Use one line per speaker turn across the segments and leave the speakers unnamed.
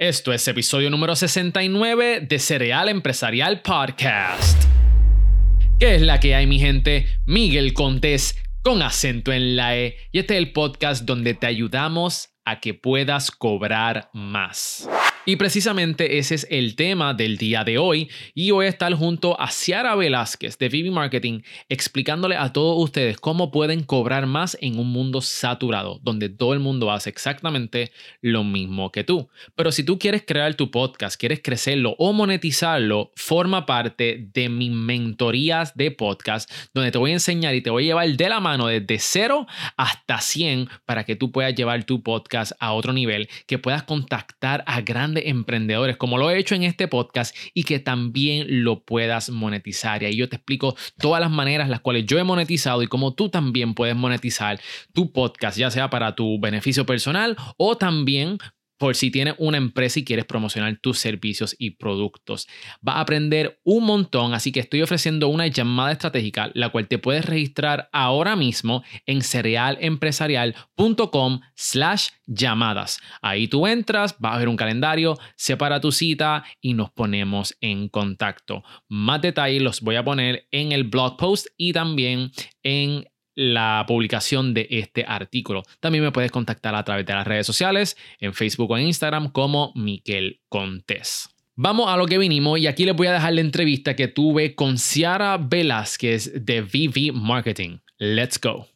Esto es episodio número 69 de Cereal Empresarial Podcast. ¿Qué es la que hay, mi gente? Miguel Contés con acento en la E. Y este es el podcast donde te ayudamos a que puedas cobrar más. Y precisamente ese es el tema del día de hoy y voy a estar junto a Ciara Velázquez de Vivi Marketing explicándole a todos ustedes cómo pueden cobrar más en un mundo saturado donde todo el mundo hace exactamente lo mismo que tú. Pero si tú quieres crear tu podcast, quieres crecerlo o monetizarlo, forma parte de mis mentorías de podcast donde te voy a enseñar y te voy a llevar de la mano desde 0 hasta 100 para que tú puedas llevar tu podcast a otro nivel, que puedas contactar a grandes emprendedores, como lo he hecho en este podcast, y que también lo puedas monetizar. Y ahí yo te explico todas las maneras las cuales yo he monetizado y cómo tú también puedes monetizar tu podcast, ya sea para tu beneficio personal o también por si tienes una empresa y quieres promocionar tus servicios y productos. Vas a aprender un montón, así que estoy ofreciendo una llamada estratégica, la cual te puedes registrar ahora mismo en cerealempresarial.com slash llamadas. Ahí tú entras, vas a ver un calendario, separa tu cita y nos ponemos en contacto. Más detalles los voy a poner en el blog post y también en la publicación de este artículo. También me puedes contactar a través de las redes sociales, en Facebook o en Instagram como Miquel Contés. Vamos a lo que vinimos y aquí les voy a dejar la entrevista que tuve con Ciara Velázquez de VV Marketing. Let's go.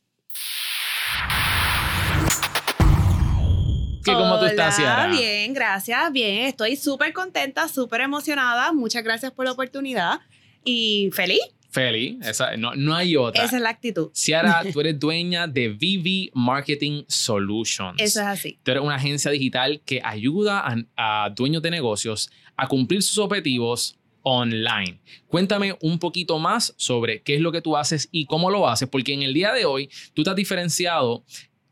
¿Cómo tú estás, Ciara? Bien, gracias, bien. Estoy súper contenta, súper emocionada. Muchas gracias por la oportunidad y feliz
Feli, esa, no, no, hay otra.
Esa es la actitud.
Ciara, tú eres dueña de VV Marketing Solutions.
Eso es así.
Tú eres una agencia digital que ayuda a, dueños de negocios a cumplir sus objetivos online. Cuéntame un poquito más sobre qué es lo que tú haces y cómo lo haces, porque en el día de hoy tú te has diferenciado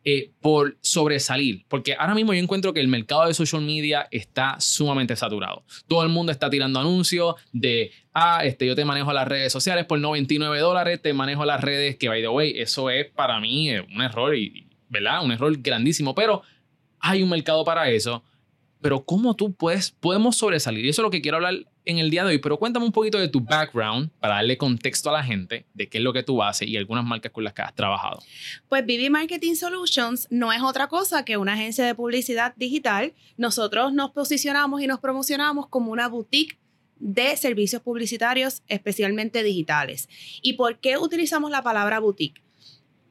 eh, por sobresalir, porque ahora mismo yo encuentro que el mercado de social media está sumamente saturado. Todo el mundo está tirando anuncios de, ah, este, yo te manejo las redes sociales por 99 dólares, te manejo las redes, que by the way, eso es para mí eh, un error, y, ¿verdad? Un error grandísimo, pero hay un mercado para eso. Pero ¿cómo tú puedes, podemos sobresalir? Y eso es lo que quiero hablar en el día de hoy, pero cuéntame un poquito de tu background para darle contexto a la gente de qué es lo que tú haces y algunas marcas con las que has trabajado.
Pues BB Marketing Solutions no es otra cosa que una agencia de publicidad digital. Nosotros nos posicionamos y nos promocionamos como una boutique de servicios publicitarios, especialmente digitales. ¿Y por qué utilizamos la palabra boutique?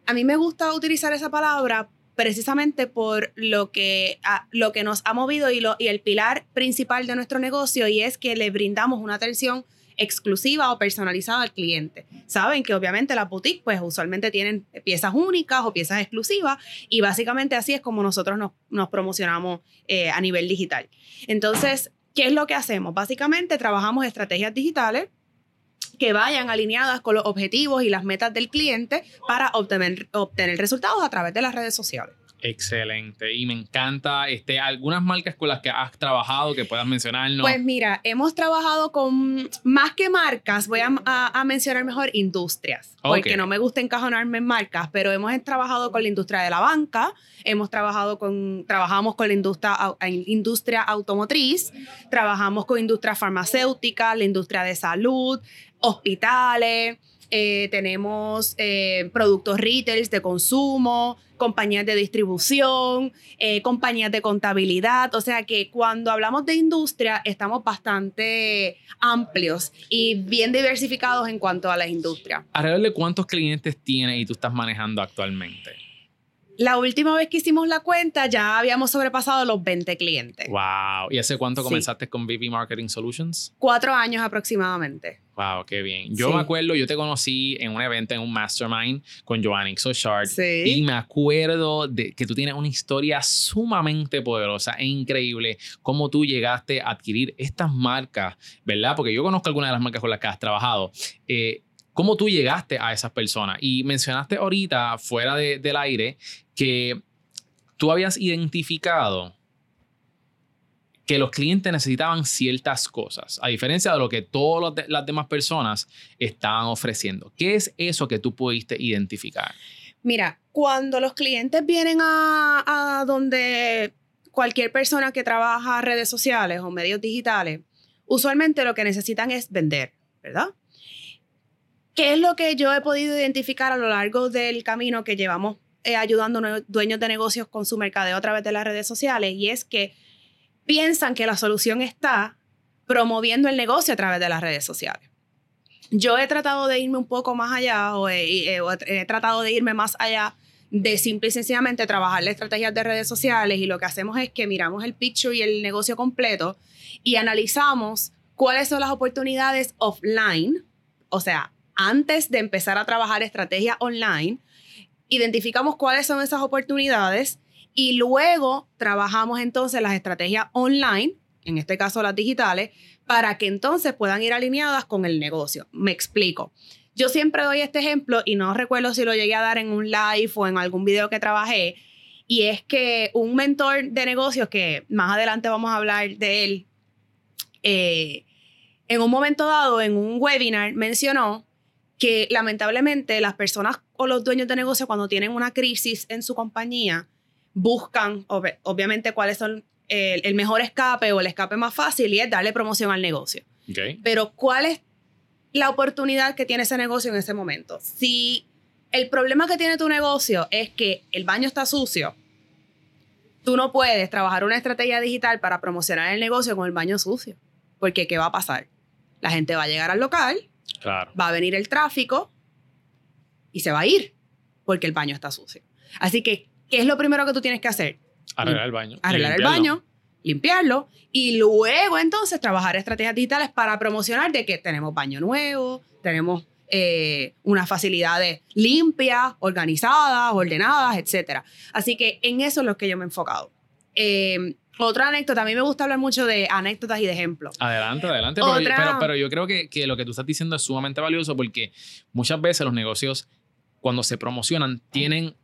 A mí me gusta utilizar esa palabra precisamente por lo que, lo que nos ha movido y, lo, y el pilar principal de nuestro negocio y es que le brindamos una atención exclusiva o personalizada al cliente. Saben que obviamente las boutiques pues usualmente tienen piezas únicas o piezas exclusivas y básicamente así es como nosotros nos, promocionamos eh, a nivel digital. Entonces, ¿qué es lo que hacemos? Básicamente trabajamos estrategias digitales que vayan alineadas con los objetivos y las metas del cliente para obtener, obtener resultados a través de las redes sociales.
Excelente. Y me encanta este, algunas marcas con las que has trabajado que puedas mencionarnos.
Pues mira, hemos trabajado con más que marcas, voy a, mencionar mejor industrias, porque no me gusta encajonarme en marcas, pero hemos trabajado con la industria de la banca, hemos trabajado con, trabajamos con la industria, industria automotriz, trabajamos con industria farmacéutica, la industria de salud, hospitales, eh, tenemos eh, productos retail de consumo, compañías de distribución, eh, compañías de contabilidad. O sea que cuando hablamos de industria estamos bastante amplios y bien diversificados en cuanto a la industria.
¿Alrededor de cuántos clientes tienes y tú estás manejando actualmente?
La última vez que hicimos la cuenta ya habíamos sobrepasado los 20 clientes.
Wow. ¿Y hace cuánto comenzaste con BB Marketing Solutions?
Cuatro años aproximadamente.
Wow, qué bien. Yo me acuerdo, yo te conocí en un evento, en un mastermind con Joanny Sochard. Sí. Y me acuerdo de que tú tienes una historia sumamente poderosa e increíble. Cómo tú llegaste a adquirir estas marcas, ¿verdad? Porque yo conozco algunas de las marcas con las que has trabajado. Eh, ¿Cómo tú llegaste a esas personas? Y mencionaste ahorita, fuera del aire, que tú habías identificado que los clientes necesitaban ciertas cosas, a diferencia de lo que todas las demás personas estaban ofreciendo. ¿Qué es eso que tú pudiste identificar?
Mira, cuando los clientes vienen a, donde cualquier persona que trabaja redes sociales o medios digitales, usualmente lo que necesitan es vender, ¿verdad? ¿Qué es lo que yo he podido identificar a lo largo del camino que llevamos eh, ayudando a dueños de negocios con su mercadeo a través de las redes sociales? Y es que piensan que la solución está promoviendo el negocio a través de las redes sociales. Yo he tratado de irme un poco más allá o he, he tratado de irme más allá de simple y sencillamente trabajar las estrategias de redes sociales y lo que hacemos es que miramos el picture y el negocio completo y analizamos cuáles son las oportunidades offline, o sea, antes de empezar a trabajar estrategia online, identificamos cuáles son esas oportunidades y luego trabajamos entonces las estrategias online, en este caso las digitales, para que entonces puedan ir alineadas con el negocio. Me explico. Yo siempre doy este ejemplo y no recuerdo si lo llegué a dar en un live o en algún video que trabajé. Y es que un mentor de negocios, que más adelante vamos a hablar de él, eh, en un momento dado, en un webinar, mencionó que lamentablemente las personas o los dueños de negocio cuando tienen una crisis en su compañía buscan obviamente cuáles son el, mejor escape o el escape más fácil y es darle promoción al negocio. Pero ¿cuál es la oportunidad que tiene ese negocio en ese momento. Si el problema que tiene tu negocio es que el baño está sucio, tú no puedes trabajar una estrategia digital para promocionar el negocio con el baño sucio. Porque ¿qué va a pasar? La gente va a llegar al local, va a venir el tráfico y se va a ir porque el baño está sucio. Así que, ¿qué es lo primero que tú tienes que hacer?
Arreglar el baño.
Arreglar el baño, limpiarlo y luego entonces trabajar estrategias digitales para promocionar de que tenemos baño nuevo, tenemos eh, unas facilidades limpias, organizadas, ordenadas, etc. Así que en eso es lo que yo me he enfocado. Eh, otra anécdota, a mí me gusta hablar mucho de anécdotas y de ejemplos.
Adelante, adelante. Pero, pero, yo creo que, que, lo que tú estás diciendo es sumamente valioso porque muchas veces los negocios, cuando se promocionan, tienen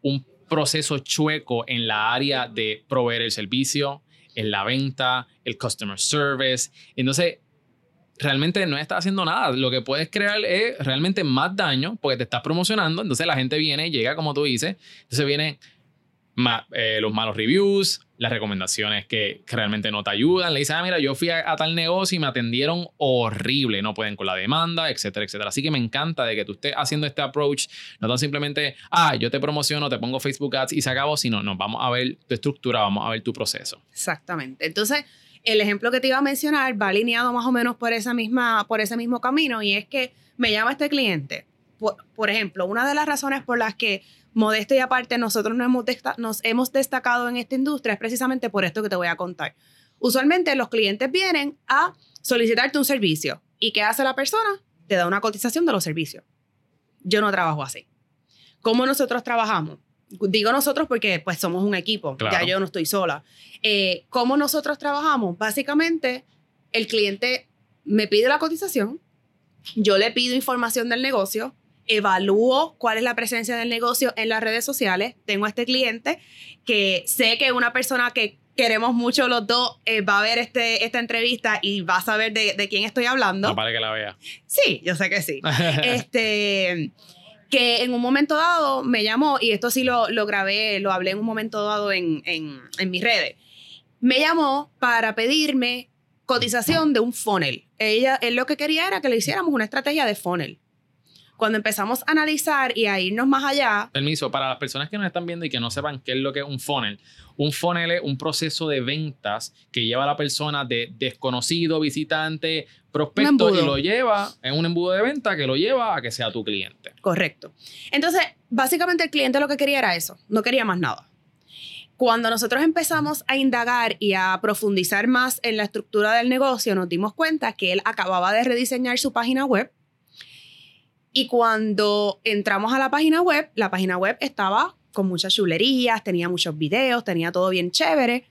un proceso chueco en la área de proveer el servicio, en la venta, el customer service. Entonces, realmente no estás haciendo nada. Lo que puedes crear es realmente más daño porque te estás promocionando. Entonces la gente viene, llega como tú dices. Entonces viene eh, los malos reviews, las recomendaciones que, realmente no te ayudan. Le dicen, ah, mira, yo fui a, tal negocio y me atendieron horrible, no pueden con la demanda, etcétera, etcétera. Así que me encanta de que tú estés haciendo este approach, no tan simplemente, ah, yo te promociono, te pongo Facebook Ads y se acabó, sino, no, vamos a ver tu estructura, vamos a ver tu proceso.
Exactamente. Entonces, el ejemplo que te iba a mencionar va alineado más o menos por, esa misma, por ese mismo camino y es que me llama este cliente. por ejemplo, una de las razones por las que modesto y aparte, nosotros nos hemos, nos hemos destacado en esta industria es precisamente por esto que te voy a contar. Usualmente los clientes vienen a solicitarte un servicio. ¿Y qué hace la persona? Te da una cotización de los servicios. Yo no trabajo así. ¿Cómo nosotros trabajamos? Digo nosotros porque pues somos un equipo, ya yo no estoy sola. Eh, ¿Cómo nosotros trabajamos? Básicamente, el cliente me pide la cotización, yo le pido información del negocio, evalúo cuál es la presencia del negocio en las redes sociales. Tengo a este cliente que sé que una persona que queremos mucho los dos eh, va a ver este, esta entrevista y va a saber de, de quién estoy hablando.
No para que la vea.
Sí, yo sé que sí. este, que en un momento dado me llamó, y esto sí lo, lo grabé, lo hablé en un momento dado en, en, en mis redes. Me llamó para pedirme cotización de un funnel. Ella, él lo que quería era que le hiciéramos una estrategia de funnel cuando empezamos a analizar y a irnos más allá.
Permiso, para las personas que nos están viendo y que no sepan qué es lo que es un funnel, un funnel es un proceso de ventas que lleva a la persona de desconocido, visitante, prospecto y lo lleva en un embudo de venta que lo lleva a que sea tu cliente.
Correcto. Entonces, básicamente el cliente lo que quería era eso, no quería más nada. Cuando nosotros empezamos a indagar y a profundizar más en la estructura del negocio, nos dimos cuenta que él acababa de rediseñar su página web y cuando entramos a la página web, la página web estaba con muchas chulerías, tenía muchos videos, tenía todo bien chévere.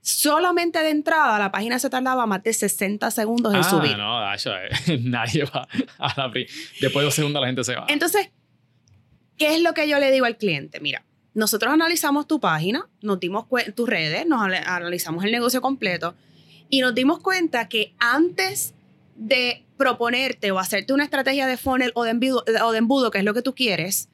Solamente de entrada la página se tardaba más de 60 segundos en ah, subir.
No, eso, nadie va a la Después de dos segundos la gente se va.
Entonces, ¿qué es lo que yo le digo al cliente? Mira, nosotros analizamos tu página, nos dimos tus redes, nos analizamos el negocio completo y nos dimos cuenta que antes de proponerte o hacerte una estrategia de funnel o de, embudo, o de embudo, que es lo que tú quieres,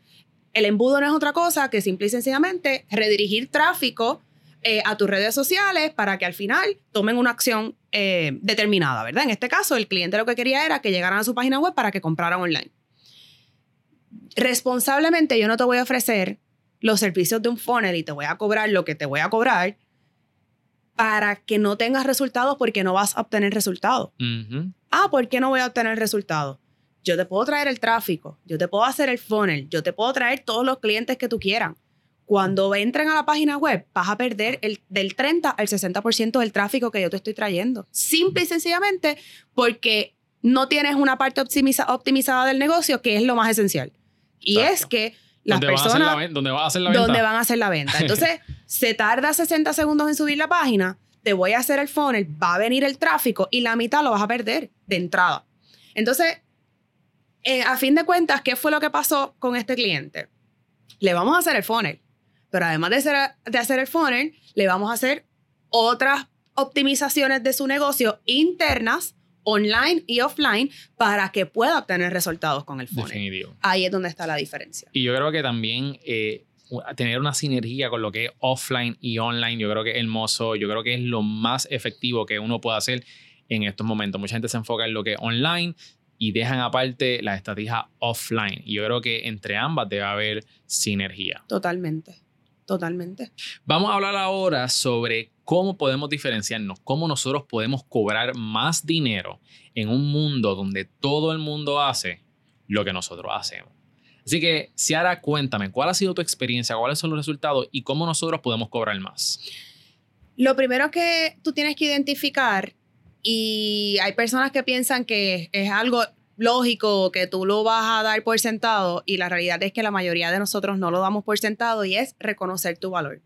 el embudo no es otra cosa que simple y sencillamente redirigir tráfico eh, a tus redes sociales para que al final tomen una acción eh, determinada, ¿verdad? En este caso, el cliente lo que quería era que llegaran a su página web para que compraran online. Responsablemente yo no te voy a ofrecer los servicios de un funnel y te voy a cobrar lo que te voy a cobrar para que no tengas resultados porque no vas a obtener resultados. Ah, ¿por qué no voy a obtener resultados? Yo te puedo traer el tráfico, yo te puedo hacer el funnel, yo te puedo traer todos los clientes que tú quieras. Cuando entren a la página web, vas a perder el, del 30 al 60% del tráfico que yo te estoy trayendo. Simple y sencillamente porque no tienes una parte optimizada del negocio, que es lo más esencial. Y es que las personas...
¿Dónde van a hacer la venta?
Donde van a hacer la venta. Entonces, se tarda 60 segundos en subir la página, te voy a hacer el funnel, va a venir el tráfico y la mitad lo vas a perder de entrada. Entonces, eh, a fin de cuentas, ¿qué fue lo que pasó con este cliente? Le vamos a hacer el funnel, pero además de hacer, de hacer el funnel, le vamos a hacer otras optimizaciones de su negocio internas online y offline para que pueda obtener resultados con el funnel. Definitivo. Ahí es donde está la diferencia.
Y yo creo que también eh, tener una sinergia con lo que es offline y online, yo creo que es hermoso, yo creo que es lo más efectivo que uno puede hacer en estos momentos. Mucha gente se enfoca en lo que es online y dejan aparte la estrategia offline. Y yo creo que entre ambas debe haber sinergia.
Totalmente, totalmente.
Vamos a hablar ahora sobre cómo podemos diferenciarnos, cómo nosotros podemos cobrar más dinero en un mundo donde todo el mundo hace lo que nosotros hacemos. Así que, Ciara, cuéntame, ¿cuál ha sido tu experiencia? ¿Cuáles son los resultados? ¿Y cómo nosotros podemos cobrar más?
Lo primero que tú tienes que identificar, y hay personas que piensan que es algo lógico, que tú lo vas a dar por sentado, y la realidad es que la mayoría de nosotros no lo damos por sentado, y es reconocer tu valor.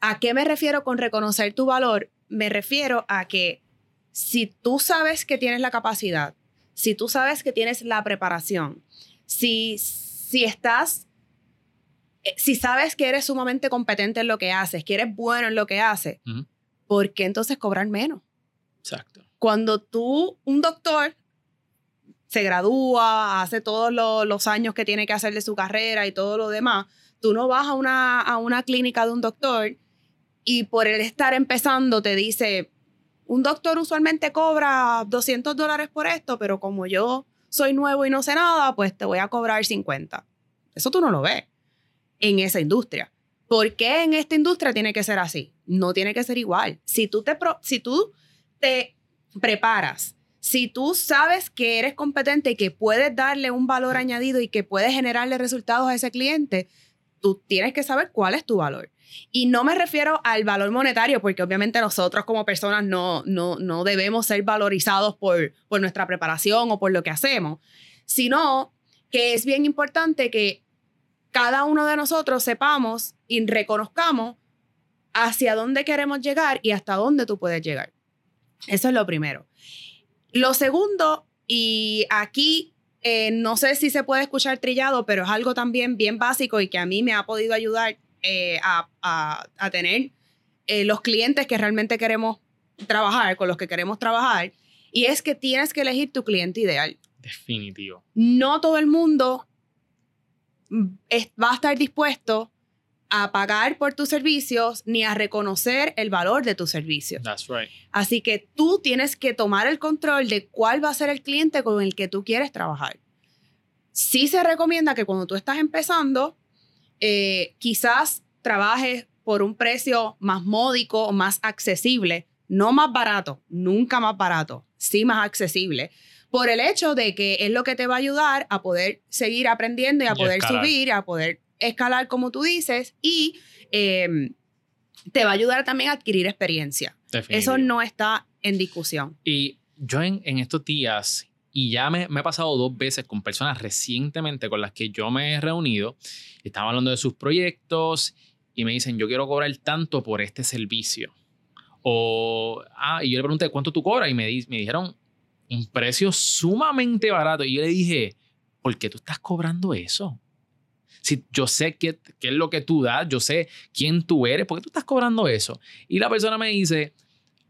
¿A qué me refiero con reconocer tu valor? Me refiero a que si tú sabes que tienes la capacidad, si tú sabes que tienes la preparación, si, si estás, eh, si sabes que eres sumamente competente en lo que haces, que eres bueno en lo que haces, ¿por qué entonces cobrar menos?
Exacto.
Cuando tú, un doctor, se gradúa, hace todos los años que tiene que hacer de su carrera y todo lo demás, tú no vas a una, a una clínica de un doctor y por el estar empezando te dice, un doctor usualmente cobra 200 dólares por esto, pero como yo soy nuevo y no sé nada, pues te voy a cobrar 50. Eso tú no lo ves en esa industria. ¿Por qué en esta industria tiene que ser así? No tiene que ser igual. Si tú te, si tú te preparas, si tú sabes que eres competente y que puedes darle un valor añadido y que puedes generarle resultados a ese cliente, tú tienes que saber cuál es tu valor. Y no me refiero al valor monetario, porque obviamente nosotros como personas no, no, no debemos ser valorizados por, por nuestra preparación o por lo que hacemos, sino que es bien importante que cada uno de nosotros sepamos y reconozcamos hacia dónde queremos llegar y hasta dónde tú puedes llegar. Eso es lo primero. Lo segundo, y aquí eh, no sé si se puede escuchar trillado, pero es algo también bien básico y que a mí me ha podido ayudar eh, a, tener eh, los clientes que realmente queremos trabajar, con los que queremos trabajar, y es que tienes que elegir tu cliente ideal.
Definitivo.
No todo el mundo va a estar dispuesto a pagar por tus servicios ni a reconocer el valor de tus servicios.
That's right.
Así que tú tienes que tomar el control de cuál va a ser el cliente con el que tú quieres trabajar. Sí se recomienda que cuando tú estás empezando, eh, quizás trabajes por un precio más módico más accesible, no más barato, nunca más barato, sí más accesible, por el hecho de que es lo que te va a ayudar a poder seguir aprendiendo y a poder subir, a poder escalar como tú dices y em, te va a ayudar también a adquirir experiencia. Eso no está en discusión.
Y yo en, en estos días y ya me, me, he pasado dos veces con personas recientemente con las que yo me he reunido. Estaban hablando de sus proyectos y me dicen, yo quiero cobrar tanto por este servicio. O, ah, y yo le pregunté, ¿cuánto tú cobras? Y me, me dijeron un precio sumamente barato. Y yo le dije, ¿por qué tú estás cobrando eso? Si yo sé qué, qué es lo que tú das, yo sé quién tú eres, ¿por qué tú estás cobrando eso? Y la persona me dice,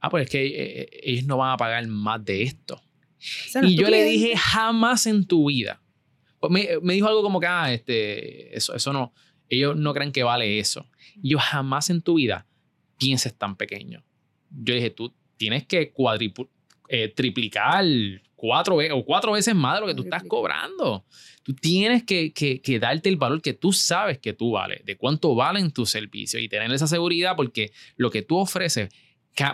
ah, pues es que eh, eh, ellos no van a pagar más de esto y yo le dije, jamás en tu vida. Pues me, me, dijo algo como que, ah, este, eso, eso no, ellos no creen que vale eso. Y yo, jamás en tu vida pienses tan pequeño. Yo dije, tú tienes que eh, triplicar cuatro veces o cuatro veces más de lo que tú estás cobrando. Tú tienes que, que, que, darte el valor que tú sabes que tú vales, de cuánto valen tus servicios y tener esa seguridad porque lo que tú ofreces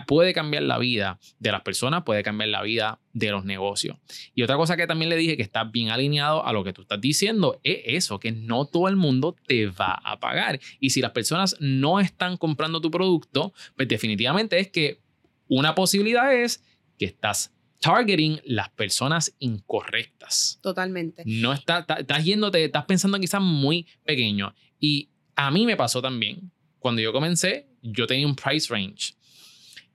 puede cambiar la vida de las personas, puede cambiar la vida de los negocios. Y otra cosa que también le dije que está bien alineado a lo que tú estás diciendo es eso, que no todo el mundo te va a pagar. Y si las personas no están comprando tu producto, pues definitivamente es que una posibilidad es que estás targeting las personas incorrectas.
Totalmente.
No está, estás yéndote, estás pensando quizás muy pequeño. Y a mí me pasó también. Cuando yo comencé, yo tenía un price range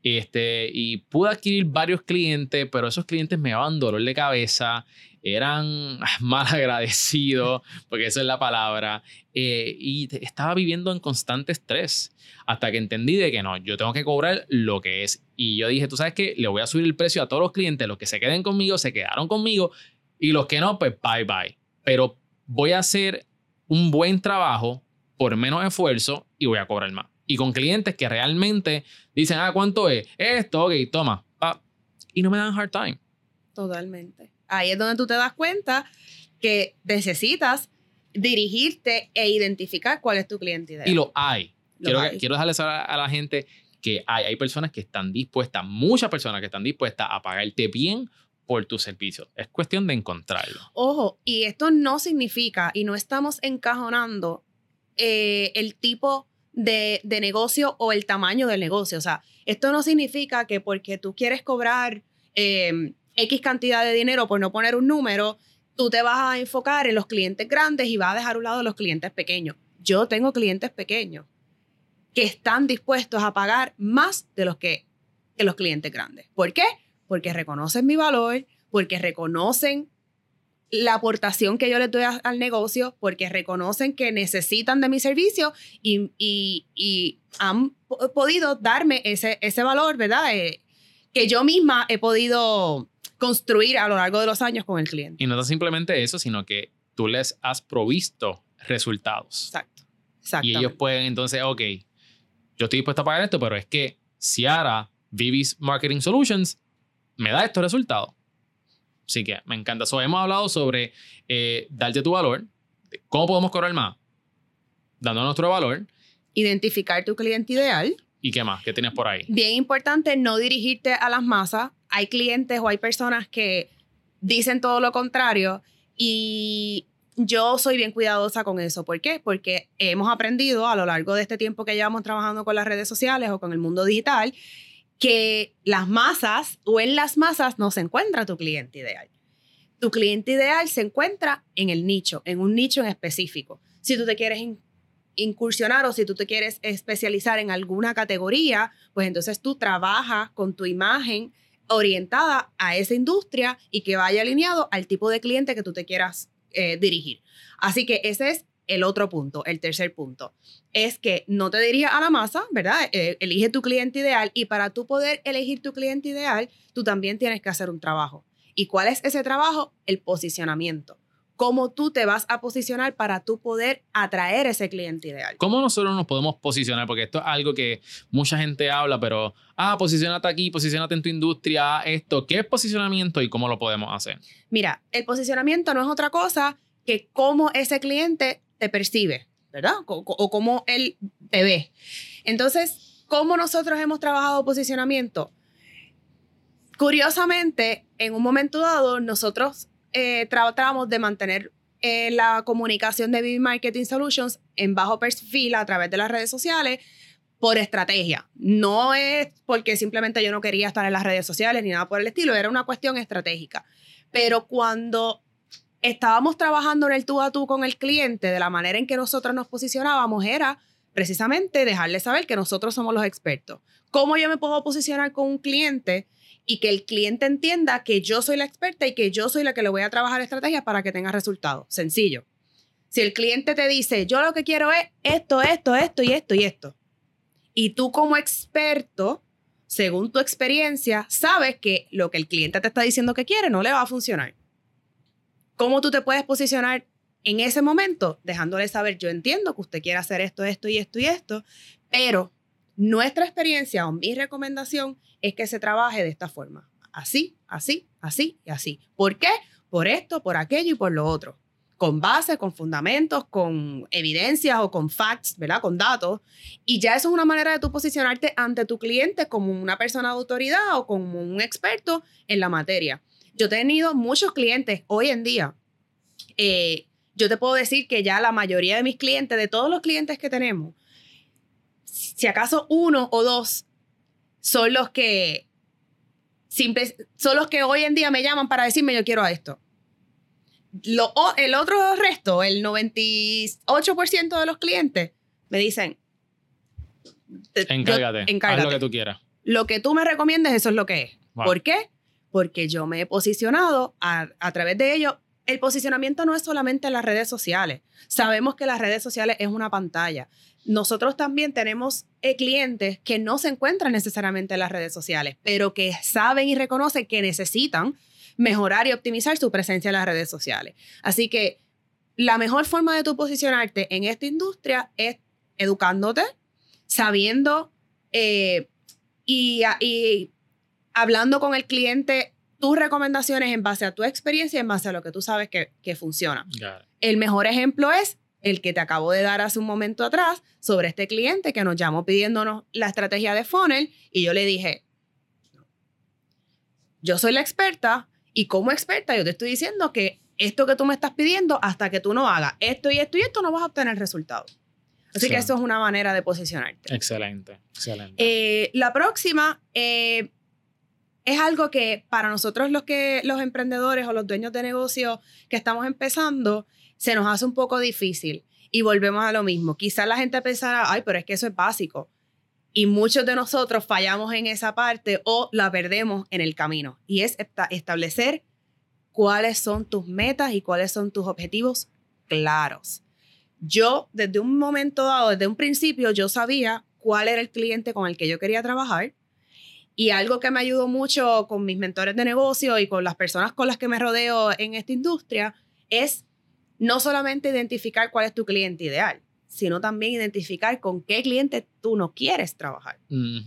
este, y pude adquirir varios clientes, pero esos clientes me daban dolor de cabeza, eran mal agradecidos, porque esa es la palabra, eh, y estaba viviendo en constante estrés, hasta que entendí de que no, yo tengo que cobrar lo que es. Y yo dije, tú sabes que le voy a subir el precio a todos los clientes, los que se queden conmigo, se quedaron conmigo, y los que no, pues bye bye. Pero voy a hacer un buen trabajo por menos esfuerzo y voy a cobrar más y con clientes que realmente dicen, ah, ¿cuánto es? Esto, ok, toma. y no me dan hard time.
Totalmente. Ahí es donde tú te das cuenta que necesitas dirigirte e identificar cuál es tu cliente ideal.
Y lo hay. quiero, quiero dejarles a, a la gente que hay, hay personas que están dispuestas, muchas personas que están dispuestas a pagarte bien por tu servicio. Es cuestión de encontrarlo.
Ojo, y esto no significa, y no estamos encajonando eh, el tipo de, negocio o el tamaño del negocio. O sea, esto no significa que porque tú quieres cobrar em, X cantidad de dinero por no poner un número, tú te vas a enfocar en los clientes grandes y vas a dejar a un lado los clientes pequeños. Yo tengo clientes pequeños que están dispuestos a pagar más de los que, que los clientes grandes. ¿Por qué? Porque reconocen mi valor, porque reconocen la aportación que yo les doy al negocio porque reconocen que necesitan de mi servicio y, y, han podido darme ese, ese valor, ¿verdad? Eh, que yo misma he podido construir a lo largo de los años con el cliente.
Y no es simplemente eso, sino que tú les has provisto resultados.
Exacto.
Y ellos pueden entonces, ok, yo estoy dispuesto a pagar esto, pero es que si ahora Vivis Marketing Solutions me da estos resultados. Así que me encanta. So, hemos hablado sobre eh, darte tu valor, cómo podemos cobrar más, dando nuestro valor.
Identificar tu cliente ideal.
¿Y qué más? ¿Qué tienes por ahí?
Bien importante no dirigirte a las masas. Hay clientes o hay personas que dicen todo lo contrario y yo soy bien cuidadosa con eso. ¿Por qué? Porque hemos aprendido a lo largo de este tiempo que llevamos trabajando con las redes sociales o con el mundo digital que las masas o en las masas no se encuentra tu cliente ideal. Tu cliente ideal se encuentra en el nicho, en un nicho en específico. Si tú te quieres incursionar o si tú te quieres especializar en alguna categoría, pues entonces tú trabajas con tu imagen orientada a esa industria y que vaya alineado al tipo de cliente que tú te quieras eh, dirigir. Así que ese es el otro punto, el tercer punto, es que no te diría a la masa, ¿verdad? Eh, elige tu cliente ideal y para tú poder elegir tu cliente ideal, tú también tienes que hacer un trabajo. ¿Y cuál es ese trabajo? El posicionamiento. Cómo tú te vas a posicionar para tú poder atraer ese cliente ideal.
¿Cómo nosotros nos podemos posicionar? Porque esto es algo que mucha gente habla, pero, ah, posicionate aquí, posicionate en tu industria, esto. ¿Qué es posicionamiento y cómo lo podemos hacer?
Mira, el posicionamiento no es otra cosa que cómo ese cliente te percibe, ¿verdad? O, cómo él te ve. Entonces, ¿cómo nosotros hemos trabajado posicionamiento? Curiosamente, en un momento dado, nosotros eh, tratamos de mantener eh, la comunicación de BB Marketing Solutions en bajo perfil a través de las redes sociales por estrategia. No es porque simplemente yo no quería estar en las redes sociales ni nada por el estilo, era una cuestión estratégica. Pero cuando estábamos trabajando en el tú a tú con el cliente, de la manera en que nosotros nos posicionábamos era precisamente dejarle saber que nosotros somos los expertos. ¿Cómo yo me puedo posicionar con un cliente y que el cliente entienda que yo soy la experta y que yo soy la que le voy a trabajar estrategias para que tenga resultados? Sencillo. Si el cliente te dice, yo lo que quiero es esto, esto, esto y esto y esto, y tú como experto, según tu experiencia, sabes que lo que el cliente te está diciendo que quiere no le va a funcionar. ¿Cómo tú te puedes posicionar en ese momento? Dejándole saber, yo entiendo que usted quiere hacer esto, esto y esto y esto, pero Nuestra experiencia o mi recomendación es que se trabaje de esta forma. Así, así, así y así. ¿Por qué? Por esto, por aquello y por lo otro. Con base, con fundamentos, con evidencias o con facts, ¿verdad? Con datos. Y ya eso es una manera de tú posicionarte ante tu cliente como una persona de autoridad o como un experto en la materia. Yo he tenido muchos clientes hoy en día. Eh, yo te puedo decir que ya la mayoría de mis clientes, de todos los clientes que tenemos, si acaso uno o dos son los que son los que hoy en día me llaman para decirme yo quiero a esto. Lo, el otro resto, el 98% de los clientes, me dicen...
Encárgate, haz lo que tú quieras.
Lo que tú me recomiendes, eso es lo que es. ¿Por qué? Porque yo me he posicionado a, través de ello el posicionamiento no es solamente en las redes sociales. Sabemos que las redes sociales es una pantalla. Nosotros también tenemos eh, clientes que no se encuentran necesariamente en las redes sociales, pero que saben y reconocen que necesitan mejorar y optimizar su presencia en las redes sociales. Así que la mejor forma de tu posicionarte en esta industria es educándote, sabiendo eh, y hablando con el cliente tus recomendaciones en base a tu experiencia y en base a lo que tú sabes que, que funciona. El mejor ejemplo es el que te acabo de dar hace un momento atrás sobre este cliente que nos llamó pidiéndonos la estrategia de funnel y yo le dije, yo soy la experta y como experta yo te estoy diciendo que esto que tú me estás pidiendo, hasta que tú no hagas esto y esto y esto, no vas a obtener resultados. Así que eso es una manera de posicionarte.
Excelente, excelente.
Eh, la próxima, eh, es algo que para nosotros los, que, los emprendedores o los dueños de negocio que estamos empezando, se nos hace un poco difícil. Y volvemos a lo mismo. Quizás la gente pensará, ay, pero es que eso es básico. Y muchos de nosotros fallamos en esa parte o la perdemos en el camino. Y es establecer cuáles son tus metas y cuáles son tus objetivos claros. Yo, desde un momento dado, desde un principio, yo sabía cuál era el cliente con el que yo quería trabajar y algo que me ayudó mucho con mis mentores de negocio y con las personas con las que me rodeo en esta industria es no solamente identificar cuál es tu cliente ideal, sino también identificar con qué cliente tú no quieres trabajar.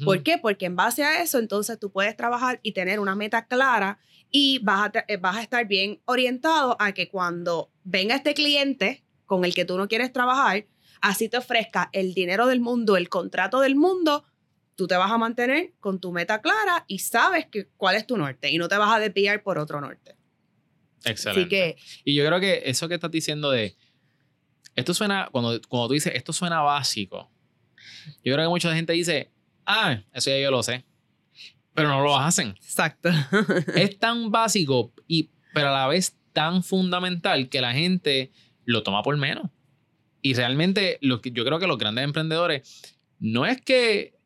¿Por qué? Porque en base a eso, entonces tú puedes trabajar y tener una meta clara y vas a, eh, vas a estar bien orientado a que cuando venga este cliente con el que tú no quieres trabajar, así te ofrezca el dinero del mundo, el contrato del mundo, tú te vas a mantener con tu meta clara y sabes que, cuál es tu norte y no te vas a desviar por otro norte.
Excelente. que, y yo creo que eso que estás diciendo de, esto suena, cuando, cuando tú dices, esto suena básico, yo creo que mucha gente dice, ah, eso ya yo lo sé, pero no lo hacen.
Exacto.
es tan básico, y, pero a la vez tan fundamental que la gente lo toma por menos. Y realmente lo que, yo creo que los grandes emprendedores no es que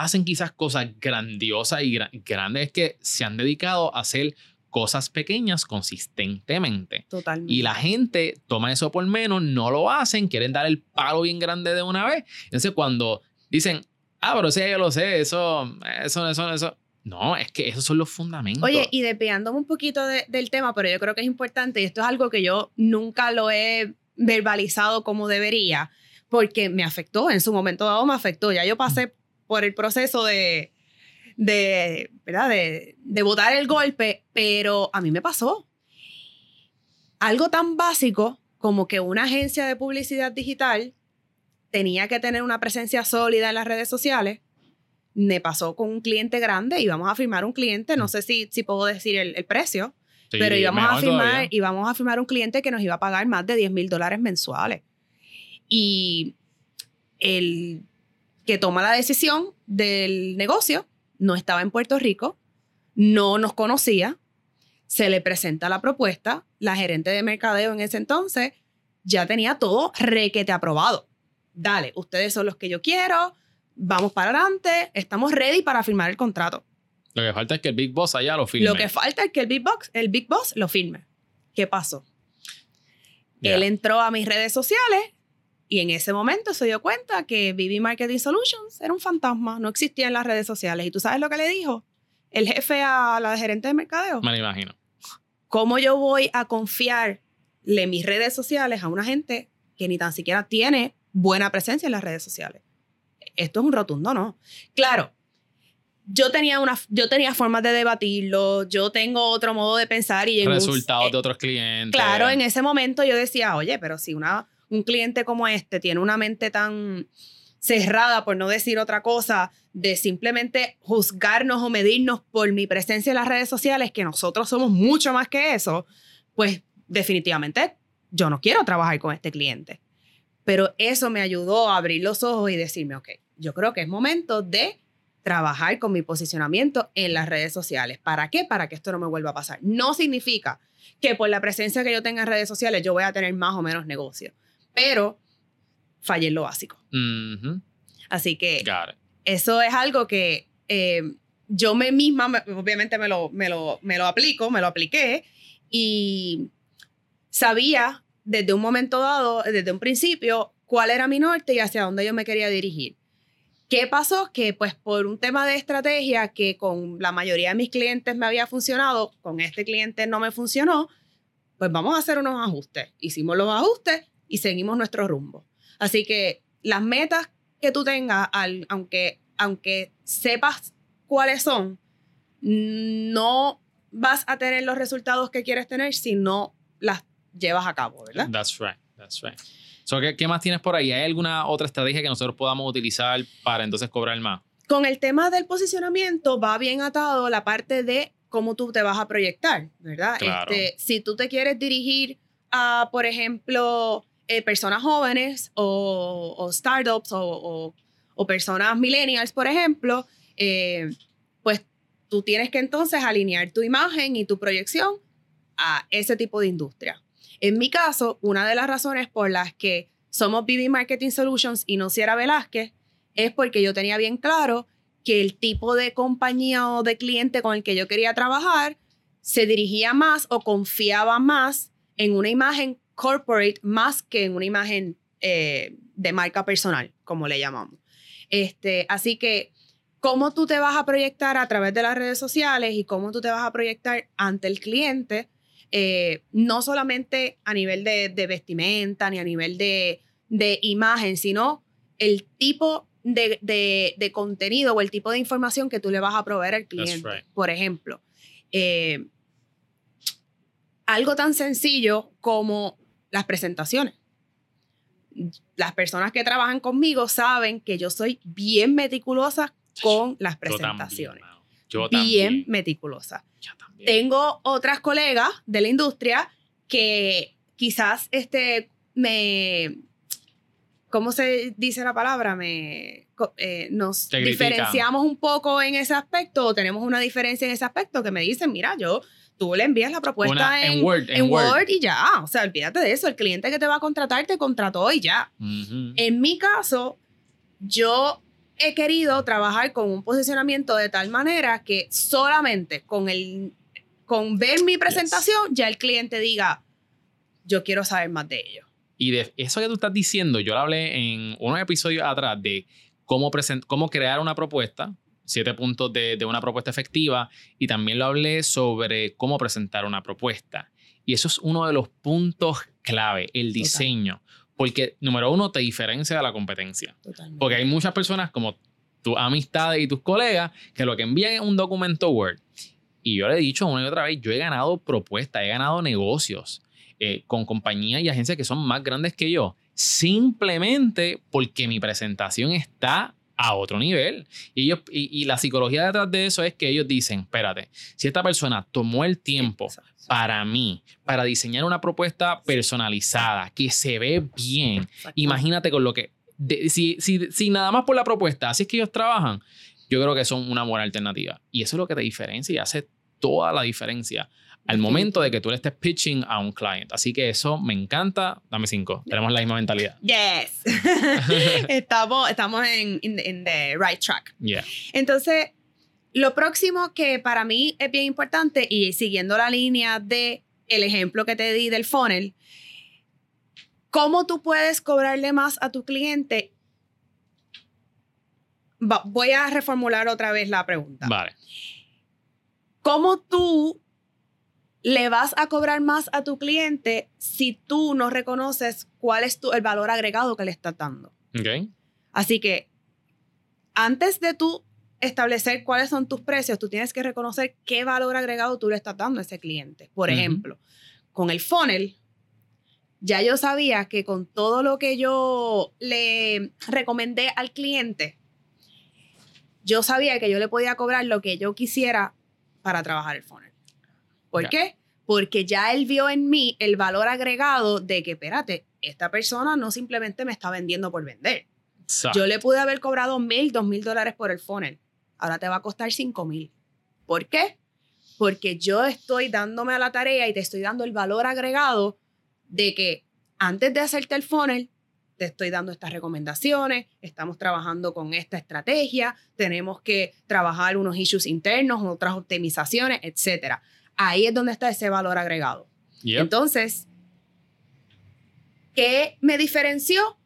hacen quizás cosas grandiosas y grandes, es que se han dedicado a hacer cosas pequeñas consistentemente.
Totalmente.
Y la gente toma eso por menos, no lo hacen, quieren dar el palo bien grande de una vez. Entonces, cuando dicen, ah, pero sí, yo lo sé, eso, eso, eso, eso. No, es que esos son los fundamentos.
Oye, y despegándome un poquito del tema, pero yo creo que es importante, y esto es algo que yo nunca lo he verbalizado como debería, porque me afectó, en su momento dado me afectó. Ya yo pasé por el proceso de, de, ¿verdad? De, de botar el golpe, pero a mí me pasó. Algo tan básico como que una agencia de publicidad digital tenía que tener una presencia sólida en las redes sociales. Me pasó con un cliente grande, íbamos a firmar un cliente, no sé si, si puedo decir el, el precio, pero íbamos a, firmar, íbamos a firmar un cliente que nos iba a pagar más de 10 mil dólares mensuales. Y el que toma la decisión del negocio no estaba en Puerto Rico, no nos conocía, se le presenta la propuesta, la gerente de mercadeo en ese entonces ya tenía todo requete aprobado. Dale, ustedes son los que yo quiero, vamos para adelante, estamos ready para firmar el contrato.
Lo que falta es que el Big Boss allá lo firme.
Lo que falta es que el Big, Box, el Big Boss lo firme. ¿Qué pasó? Él entró a mis redes sociales y en ese momento se dio cuenta que BB Marketing Solutions era un fantasma, no existía en las redes sociales. ¿Y tú sabes lo que le dijo? El jefe a la gerente de mercadeo.
Me lo imagino.
¿Cómo yo voy a confiarle mis redes sociales a una gente que ni tan siquiera tiene buena presencia en las redes sociales? Esto es un rotundo no. Claro, yo tenía, una, yo tenía formas de debatirlo, yo tengo otro modo de pensar y...
Resultados un, de otros clientes.
Claro, en ese momento yo decía, oye, pero si una, un cliente como este tiene una mente tan cerrada, por no decir otra cosa, de simplemente juzgarnos o medirnos por mi presencia en las redes sociales, que nosotros somos mucho más que eso, pues definitivamente yo no quiero trabajar con este cliente. Pero eso me ayudó a abrir los ojos y decirme, ok, yo creo que es momento de trabajar con mi posicionamiento en las redes sociales. ¿Para qué? Para que esto no me vuelva a pasar. No significa que por la presencia que yo tenga en redes sociales yo voy a tener más o menos negocio, pero fallé en lo básico. Así que eso es algo que eh, yo me misma, obviamente me lo, me, lo, me lo aplico, me lo apliqué y sabía desde un momento dado, desde un principio, cuál era mi norte y hacia dónde yo me quería dirigir. ¿Qué pasó? Que pues por un tema de estrategia que con la mayoría de mis clientes me había funcionado, con este cliente no me funcionó, pues vamos a hacer unos ajustes. Hicimos los ajustes y seguimos nuestro rumbo. Así que las metas que tú tengas, al, aunque, aunque sepas cuáles son, no vas a tener los resultados que quieres tener si no las llevas a cabo, ¿verdad?
That's right, that's right. ¿qué, más tienes por ahí? ¿Hay alguna otra estrategia que nosotros podamos utilizar para entonces cobrar más?
Con el tema del posicionamiento va bien atado la parte de cómo tú te vas a proyectar, ¿verdad? Este, si tú te quieres dirigir a, por ejemplo, eh, personas jóvenes o, startups o, personas millennials, por ejemplo, eh, pues tú tienes que entonces alinear tu imagen y tu proyección a ese tipo de industria. En mi caso, una de las razones por las que somos BB Marketing Solutions y no Sierra Velázquez es porque yo tenía bien claro que el tipo de compañía o de cliente con el que yo quería trabajar se dirigía más o confiaba más en una imagen corporate más que en una imagen eh, de marca personal, como le llamamos. Este, así que, ¿cómo tú te vas a proyectar a través de las redes sociales y cómo tú te vas a proyectar ante el cliente? Eh, no solamente a nivel de, vestimenta ni a nivel de, imagen, sino el tipo de, contenido o el tipo de información que tú le vas a proveer al cliente. Por ejemplo, eh, algo tan sencillo como las presentaciones. Las personas que trabajan conmigo saben que yo soy bien meticulosa con las presentaciones. bien meticulosa. Tengo otras colegas de la industria que quizás este, me, ¿cómo se dice la palabra? Me, eh, nos diferenciamos un poco en ese aspecto o tenemos una diferencia en ese aspecto que me dicen, mira, yo, tú le envías la propuesta en, Word, en, Word. y ya, o sea, olvídate de eso, el cliente que te va a contratar te contrató y ya. En mi caso, yo he querido trabajar con un posicionamiento de tal manera que solamente con el con ver mi presentación, ya el cliente diga, yo quiero saber más de ello.
Y de eso que tú estás diciendo, yo lo hablé en unos episodios atrás de cómo, cómo crear una propuesta, siete puntos de, de, una propuesta efectiva, y también lo hablé sobre cómo presentar una propuesta. Y eso es uno de los puntos clave, el diseño. Porque, número uno, te diferencia de la competencia. Porque hay muchas personas como tus amistades y tus colegas que lo que envían es un documento Word y yo le he dicho una y otra vez, yo he ganado propuestas, he ganado negocios eh, con compañías y agencias que son más grandes que yo, simplemente porque mi presentación está a otro nivel. Y, ellos, y, la psicología detrás de eso es que ellos dicen, espérate, si esta persona tomó el tiempo para mí, para diseñar una propuesta personalizada, que se ve bien, imagínate con lo que, si, si, si nada más por la propuesta, así es que ellos trabajan, yo creo que son una buena alternativa. Y eso es lo que te diferencia y hace toda la diferencia al momento de que tú le estés pitching a un cliente. Así que eso me encanta. Dame cinco. Tenemos la misma mentalidad.
Yes. estamos estamos en in the, right track.
Yeah.
Entonces, lo próximo que para mí es bien importante y siguiendo la línea de el ejemplo que te di del funnel, ¿cómo tú puedes cobrarle más a tu cliente voy a reformular otra vez la pregunta.
Vale.
¿Cómo tú le vas a cobrar más a tu cliente si tú no reconoces cuál es tu, el valor agregado que le estás dando?
Ok.
Así que antes de tú establecer cuáles son tus precios, tú tienes que reconocer qué valor agregado tú le estás dando a ese cliente. Por ejemplo, con el funnel, ya yo sabía que con todo lo que yo le recomendé al cliente, yo sabía que yo le podía cobrar lo que yo quisiera para trabajar el funnel. ¿Por
Ya.
qué? Porque ya él vio en mí el valor agregado de que, espérate, esta persona no simplemente me está vendiendo por vender.
Sa-
Yo le pude haber cobrado mil, dos mil dólares por el funnel. Ahora te va a costar cinco mil. ¿Por qué? Porque yo estoy dándome a la tarea y te estoy dando el valor agregado de que antes de hacerte el funnel, te estoy dando estas recomendaciones, estamos trabajando con esta estrategia, tenemos que trabajar unos issues internos, otras optimizaciones, etc. Ahí es donde está ese valor agregado.
Yep.
Entonces, ¿qué me diferenció?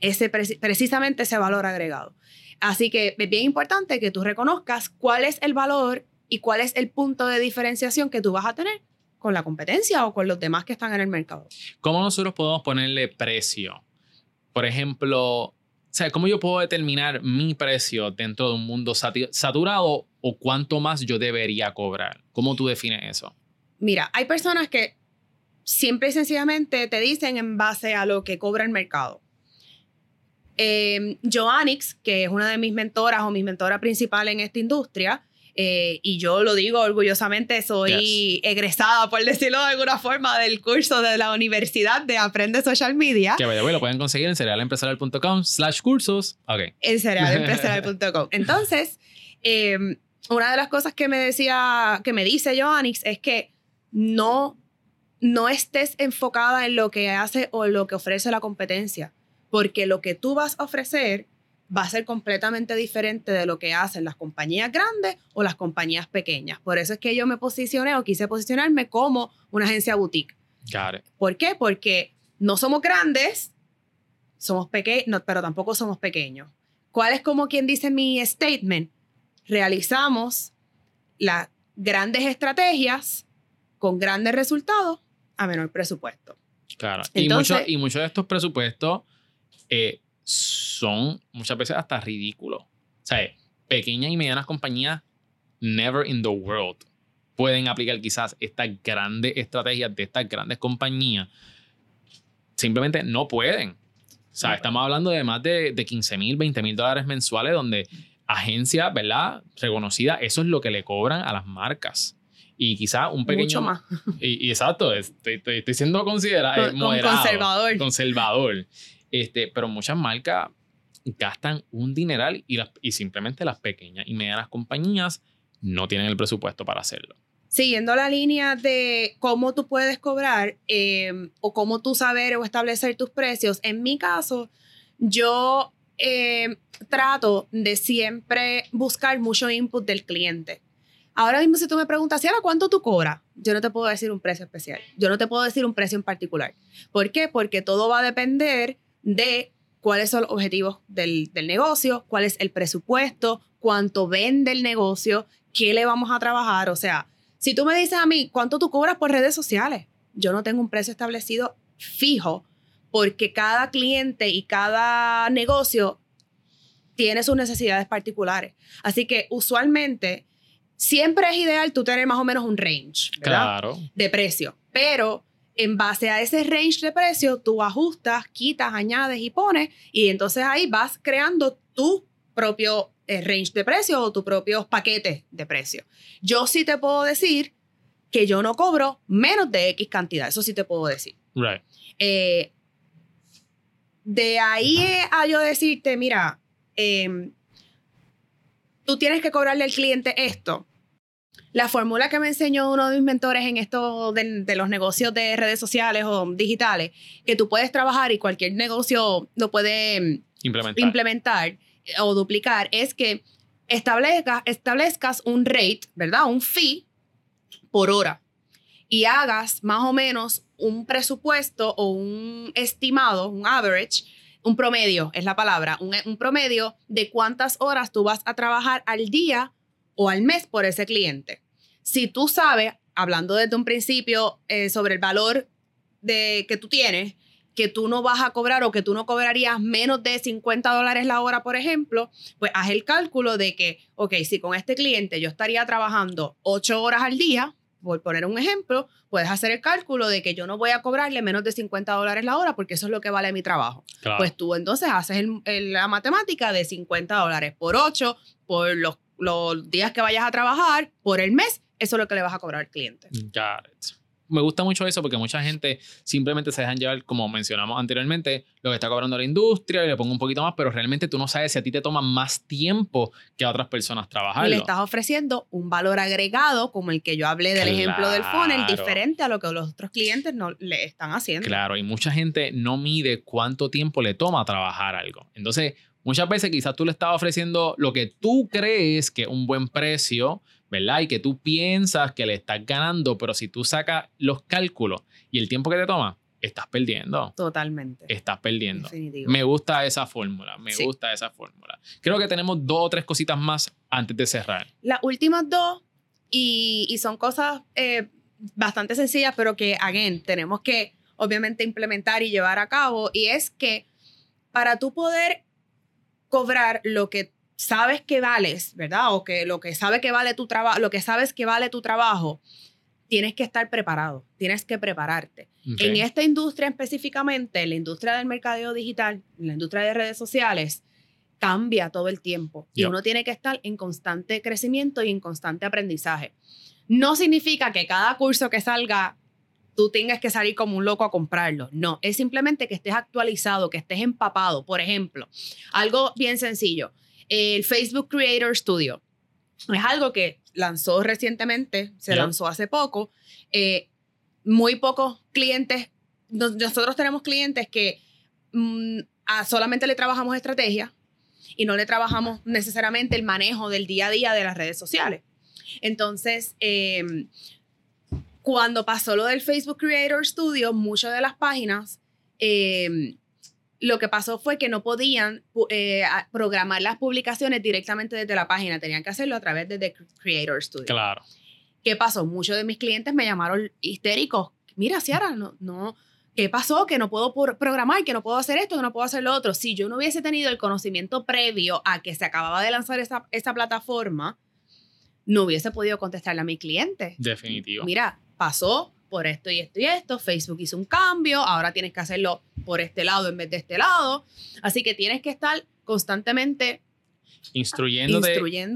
Ese, preci- precisamente ese valor agregado. Así que es bien importante que tú reconozcas cuál es el valor y cuál es el punto de diferenciación que tú vas a tener con la competencia o con los demás que están en el mercado.
¿Cómo nosotros podemos ponerle precio? Por ejemplo, o sea, ¿cómo yo puedo determinar mi precio dentro de un mundo saturado o cuánto más yo debería cobrar? ¿Cómo tú defines eso?
Mira, hay personas que siempre y sencillamente te dicen en base a lo que cobra el mercado. Eh, Joannix, que es una de mis mentoras o mi mentora principal en esta industria, eh, y yo lo digo orgullosamente, soy egresada, por decirlo de alguna forma, del curso de la Universidad de Aprende Social Media
Que way, lo pueden conseguir en cerealempresarial.com slash cursos. Ok.
en cerealempresarial.com. Entonces, eh, una de las cosas que me decía, que me dice Joannix es que no, no estés enfocada en lo que hace o en lo que ofrece la competencia, porque lo que tú vas a ofrecer va a ser completamente diferente de lo que hacen las compañías grandes o las compañías pequeñas. Por eso es que yo me posicioné o quise posicionarme como una agencia boutique.
Got it.
¿Por qué? Porque no somos grandes, somos pequeños, pero tampoco somos pequeños. ¿Cuál es como quien dice mi statement? Realizamos las grandes estrategias con grandes resultados a menor presupuesto.
Claro. y,
Entonces-
muchos, y muchos de estos presupuestos eh, son muchas veces hasta ridículos. O sea, pequeñas y medianas compañías, never in the world, pueden aplicar quizás estas grandes estrategias de estas grandes compañías. Simplemente no pueden. O sea, estamos hablando de más de, de 15 mil, 20 mil dólares mensuales donde agencias, ¿verdad? Reconocidas, eso es lo que le cobran a las marcas. Y quizás un pequeño...
Mucho más.
Y, y exacto, estoy, estoy, estoy siendo considerado
Con- con conservador.
conservador. Este, pero muchas marcas gastan un dineral y, las, y simplemente las pequeñas y medianas compañías no tienen el presupuesto para hacerlo.
Siguiendo la línea de cómo tú puedes cobrar eh, o cómo tú saber o establecer tus precios, en mi caso, yo eh, trato de siempre buscar mucho input del cliente. Ahora mismo, si tú me preguntas, Ciara, ¿cuánto tú cobras? Yo no te puedo decir un precio especial. Yo no te puedo decir un precio en particular. ¿Por qué? Porque todo va a depender de cuáles son los objetivos del, del negocio, cuál es el presupuesto, cuánto vende el negocio, qué le vamos a trabajar. O sea, si tú me dices a mí cuánto tú cobras por redes sociales, yo no tengo un precio establecido fijo porque cada cliente y cada negocio tiene sus necesidades particulares. Así que usualmente siempre es ideal tú tener más o menos un range ¿verdad?
Claro.
de precio, pero en base a ese range de precio tú ajustas, quitas, añades y pones y entonces ahí vas creando tu propio eh, range de precio o tus propios paquetes de precio. Yo sí te puedo decir que yo no cobro menos de X cantidad, eso sí te puedo decir.
Right.
Eh, de ahí a yo decirte, mira, em, tú tienes que cobrarle al cliente esto. La fórmula que me enseñó uno de mis mentores en esto de, de los negocios de redes sociales o digitales, que tú puedes trabajar y cualquier negocio lo puede em,
Implementar.
implementar eh, o duplicar, es que establezca, establezcas un rate, ¿verdad? Un fee por hora y hagas más o menos un presupuesto o un estimado, un average, un promedio, es la palabra, un, promedio de cuántas horas tú vas a trabajar al día o al mes por ese cliente. Si tú sabes, hablando desde un principio eh, sobre el valor de, que tú tienes, que tú no vas a cobrar o que tú no cobrarías menos de 50 dólares la hora, por ejemplo, pues haz el cálculo de que, ok, si con este cliente yo estaría trabajando 8 horas al día, por poner un ejemplo, puedes hacer el cálculo de que yo no voy a cobrarle menos de 50 dólares la hora porque eso es lo que vale mi trabajo. Pues tú entonces haces la matemática de 50 dólares por 8, por los, los, días que vayas a trabajar, por el mes, eso es lo que le vas a cobrar al cliente.
Got it me gusta mucho eso porque mucha gente simplemente se dejan llevar, como mencionamos anteriormente, lo que está cobrando la industria y le pongo un poquito más, pero realmente tú no sabes si a ti te toma más tiempo que a otras personas trabajar.
Y le estás ofreciendo un valor agregado, como el que yo hablé del ejemplo del funnel, diferente a lo que los otros clientes no le están haciendo.
Claro, y mucha gente no mide cuánto tiempo le toma trabajar algo. Entonces, muchas veces quizás tú le estás ofreciendo lo que tú crees que es un buen precio, ¿verdad? Y que tú piensas que le estás ganando, pero si tú sacas los cálculos y el tiempo que te toma, estás perdiendo.
Totalmente.
Estás perdiendo. Me gusta esa fórmula, me gusta esa fórmula. Creo que tenemos dos o tres cositas más antes de cerrar.
Las últimas dos, y, son cosas eh, bastante sencillas, pero que, again, tenemos que obviamente implementar y llevar a cabo, y es que para tú poder cobrar lo que sabes que vales, ¿verdad? O que lo que sabe que vale tu trabajo, lo que sabes que vale tu trabajo, tienes que estar preparado, tienes que prepararte. En esta industria específicamente, la industria del mercadeo digital, la industria de redes sociales, cambia todo el tiempo y uno tiene que estar en constante crecimiento y en constante aprendizaje. No significa que cada curso que salga tú tengas que salir como un loco a comprarlo. No, es simplemente que estés actualizado, que estés empapado. Por ejemplo, algo bien sencillo el Facebook Creator Studio. Es algo que lanzó recientemente, se lanzó hace poco. Eh, muy pocos clientes, nosotros tenemos clientes que mm, solamente le trabajamos estrategia y no le trabajamos necesariamente el manejo del día a día de las redes sociales. Entonces, em, cuando pasó lo del Facebook Creator Studio, muchas de las páginas em, lo que pasó fue que no podían eh, programar las publicaciones directamente desde la página, tenían que hacerlo a través de The Creator Studio.
Claro.
¿Qué pasó? Muchos de mis clientes me llamaron histéricos. Mira, Ciara, no, no, ¿qué pasó? Que no puedo programar, que no puedo hacer esto, que no puedo hacer lo otro. Si yo no hubiese tenido el conocimiento previo a que se acababa de lanzar esa, esa plataforma, no hubiese podido contestarle a mi cliente.
Definitivo.
Mira, pasó, por esto y esto y esto, Facebook hizo un cambio, ahora tienes que hacerlo por este lado en vez de este lado. Así que tienes que estar constantemente
instruyéndote,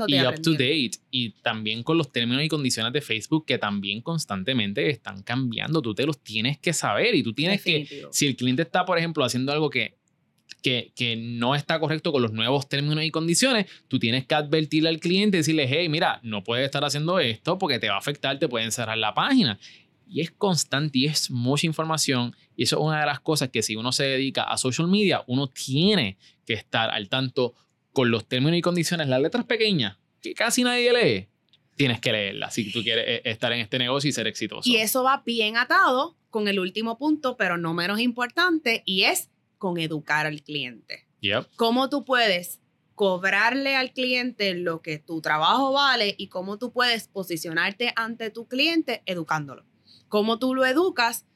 y up to date. Y también con los términos y condiciones de Facebook que también constantemente están cambiando, tú te los tienes que saber y tú tienes que, si el cliente está, por ejemplo, haciendo algo que, que, no está correcto con los nuevos términos y condiciones, tú tienes que advertirle al cliente y decirle, hey, mira, no puedes estar haciendo esto porque te va a afectar, te pueden cerrar la página y es constante y es mucha información. Y eso es una de las cosas que si uno se dedica a social media, uno tiene que estar al tanto con los términos y condiciones, las letras pequeñas, que casi nadie lee. Tienes que leerlas si tú quieres eh, estar en este negocio y ser exitoso.
Y eso va bien atado con el último punto, pero no menos importante, y es con educar al cliente.
Yep.
¿Cómo tú puedes cobrarle al cliente lo que tu trabajo vale y cómo tú puedes posicionarte ante tu cliente educándolo? ¿Cómo tú lo educas?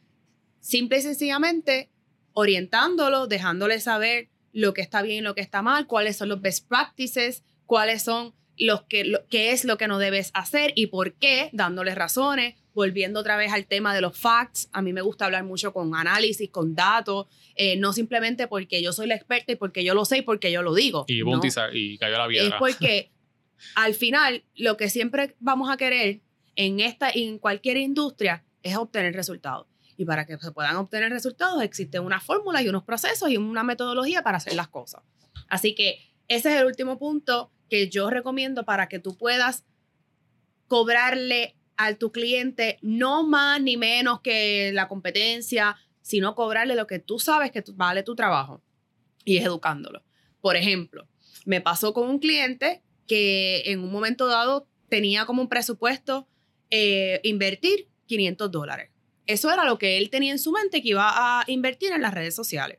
Simple y sencillamente orientándolo, dejándole saber lo que está bien y lo que está mal, cuáles son los best practices, cuáles son los que, qué es lo que no debes hacer y por qué, dándoles razones, volviendo otra vez al tema de los facts. A mí me gusta hablar mucho con análisis, con datos, eh, no simplemente porque yo soy la experta y porque yo lo sé y porque yo lo digo.
Y, y cayó la piedra.
Es porque al final lo que siempre vamos a querer en esta en cualquier industria es obtener resultados. Y para que se puedan obtener resultados existen una fórmula y unos procesos y una metodología para hacer las cosas. Así que ese es el último punto que yo recomiendo para que tú puedas cobrarle a tu cliente no más ni menos que la competencia, sino cobrarle lo que tú sabes que vale tu trabajo y es educándolo. Por ejemplo, me pasó con un cliente que en un momento dado tenía como un presupuesto eh, invertir 500 dólares. Eso era lo que él tenía en su mente que iba a invertir en las redes sociales.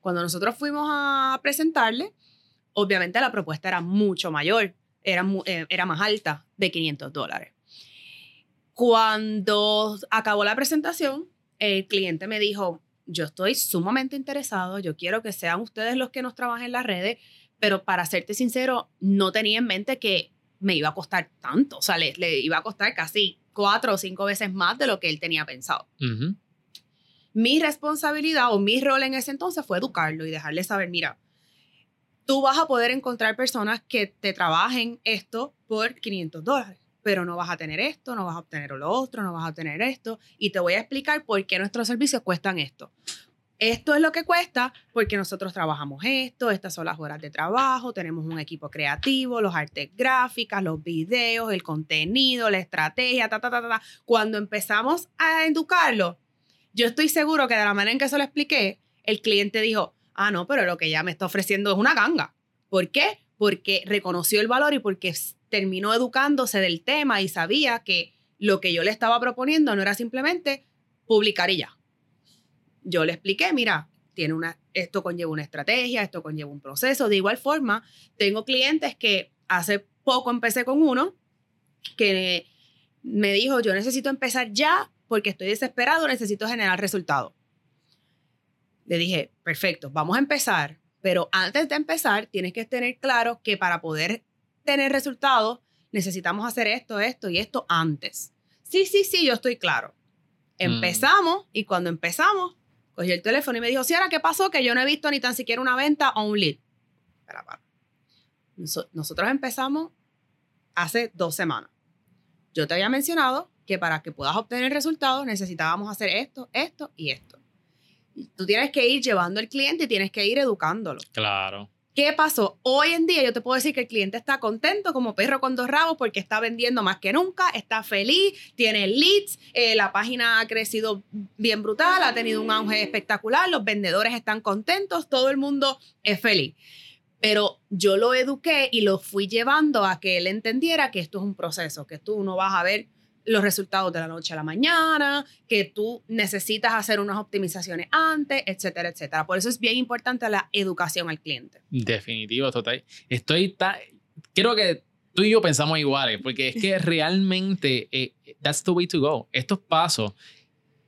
Cuando nosotros fuimos a presentarle, obviamente la propuesta era mucho mayor, era, eh, era más alta de 500 dólares. Cuando acabó la presentación, el cliente me dijo, yo estoy sumamente interesado, yo quiero que sean ustedes los que nos trabajen en las redes, pero para serte sincero, no tenía en mente que me iba a costar tanto, o sea, le, le iba a costar casi cuatro o cinco veces más de lo que él tenía pensado.
Ujú.
Mi responsabilidad o mi rol en ese entonces fue educarlo y dejarle saber, mira, tú vas a poder encontrar personas que te trabajen esto por 500 dólares, pero no vas a tener esto, no vas a obtener lo otro, no vas a obtener esto, y te voy a explicar por qué nuestros servicios cuestan esto. Esto es lo que cuesta porque nosotros trabajamos esto, estas son las horas de trabajo, tenemos un equipo creativo, los artes gráficas, los videos, el contenido, la estrategia, ta, ta, ta, ta. Cuando empezamos a educarlo, yo estoy seguro que de la manera en que se lo expliqué, el cliente dijo, ah, no, pero lo que ella me está ofreciendo es una ganga. ¿Por qué? Porque reconoció el valor y porque terminó educándose del tema y sabía que lo que yo le estaba proponiendo no era simplemente publicar y ya. Yo le expliqué, mira, tiene una, esto conlleva una estrategia, esto conlleva un proceso. De igual forma, tengo clientes que hace poco empecé con uno que me dijo, yo necesito empezar ya porque estoy desesperado, necesito generar resultados. Le dije, perfecto, vamos a empezar, pero antes de empezar tienes que tener claro que para poder tener resultados necesitamos hacer esto, esto y esto antes. Sí, sí, sí, yo estoy claro. Empezamos y cuando empezamos, cogió el teléfono y me dijo, Ciara, ¿qué pasó? Que yo no he visto ni tan siquiera una venta o un lead. Espera, para. Noso- Nosotros empezamos hace dos semanas. Yo te había mencionado que para que puedas obtener resultados necesitábamos hacer esto, esto y esto. Tú tienes que ir llevando al cliente y tienes que ir educándolo.
Claro.
¿Qué pasó? Hoy en día yo te puedo decir que el cliente está contento como perro con dos rabos porque está vendiendo más que nunca, está feliz, tiene leads, eh, la página ha crecido bien brutal, ha tenido un auge espectacular, los vendedores están contentos, todo el mundo es feliz. Pero yo lo eduqué y lo fui llevando a que él entendiera que esto es un proceso, que tú no vas a ver los resultados de la noche a la mañana, que tú necesitas hacer unas optimizaciones antes, etcétera, etcétera. Por eso es bien importante la educación al cliente.
Definitivo, total. Estoy ta- Creo que tú y yo pensamos iguales, porque es que realmente eh, that's the way to go. Estos pasos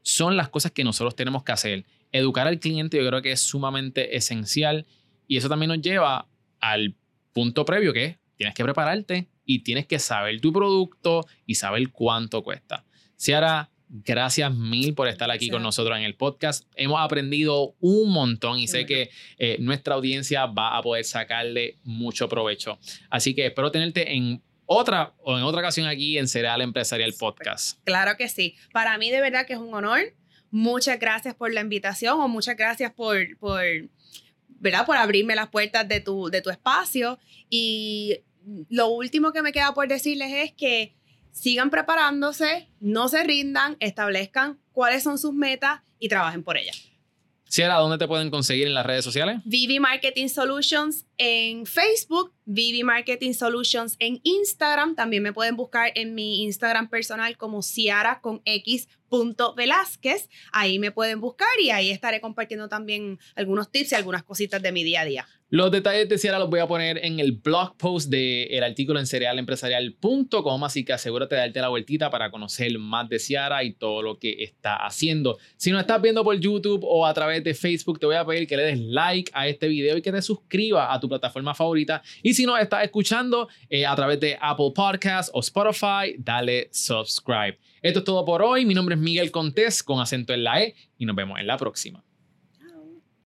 son las cosas que nosotros tenemos que hacer. Educar al cliente yo creo que es sumamente esencial y eso también nos lleva al punto previo que es, tienes que prepararte y tienes que saber tu producto y saber cuánto cuesta. Ciara, gracias mil por estar aquí con nosotros en el podcast. Hemos aprendido un montón y
Qué
sé
bueno.
que eh, nuestra audiencia va a poder sacarle mucho provecho. Así que espero tenerte en otra o en otra ocasión aquí en Cereal Empresarial. Podcast.
Claro que sí. Para mí de verdad que es un honor. Muchas gracias por la invitación o muchas gracias por, por, ¿verdad? por abrirme las puertas de tu, de tu espacio. Y lo último que me queda por decirles es que sigan preparándose, no se rindan, establezcan cuáles son sus metas y trabajen por ellas.
Ciara, ¿dónde te pueden conseguir en las redes sociales?
Vivi Marketing Solutions en Facebook, Vivi Marketing Solutions en Instagram. También me pueden buscar en mi Instagram personal como Ciara con X punto Velázquez. Ahí me pueden buscar y ahí estaré compartiendo también algunos tips y algunas cositas de mi día a día.
Los detalles de Ciara los voy a poner en el blog post del artículo en cerealempresarial.com, así que asegúrate de darte la vueltita para conocer más de Ciara y todo lo que está haciendo. Si nos estás viendo por YouTube o a través de Facebook, te voy a pedir que le des like a este video y que te suscribas a tu plataforma favorita. Y si nos estás escuchando eh, a través de Apple Podcasts o Spotify, dale subscribe. Esto es todo por hoy. Mi nombre es Miguel Contés con acento en la E y nos vemos en la próxima.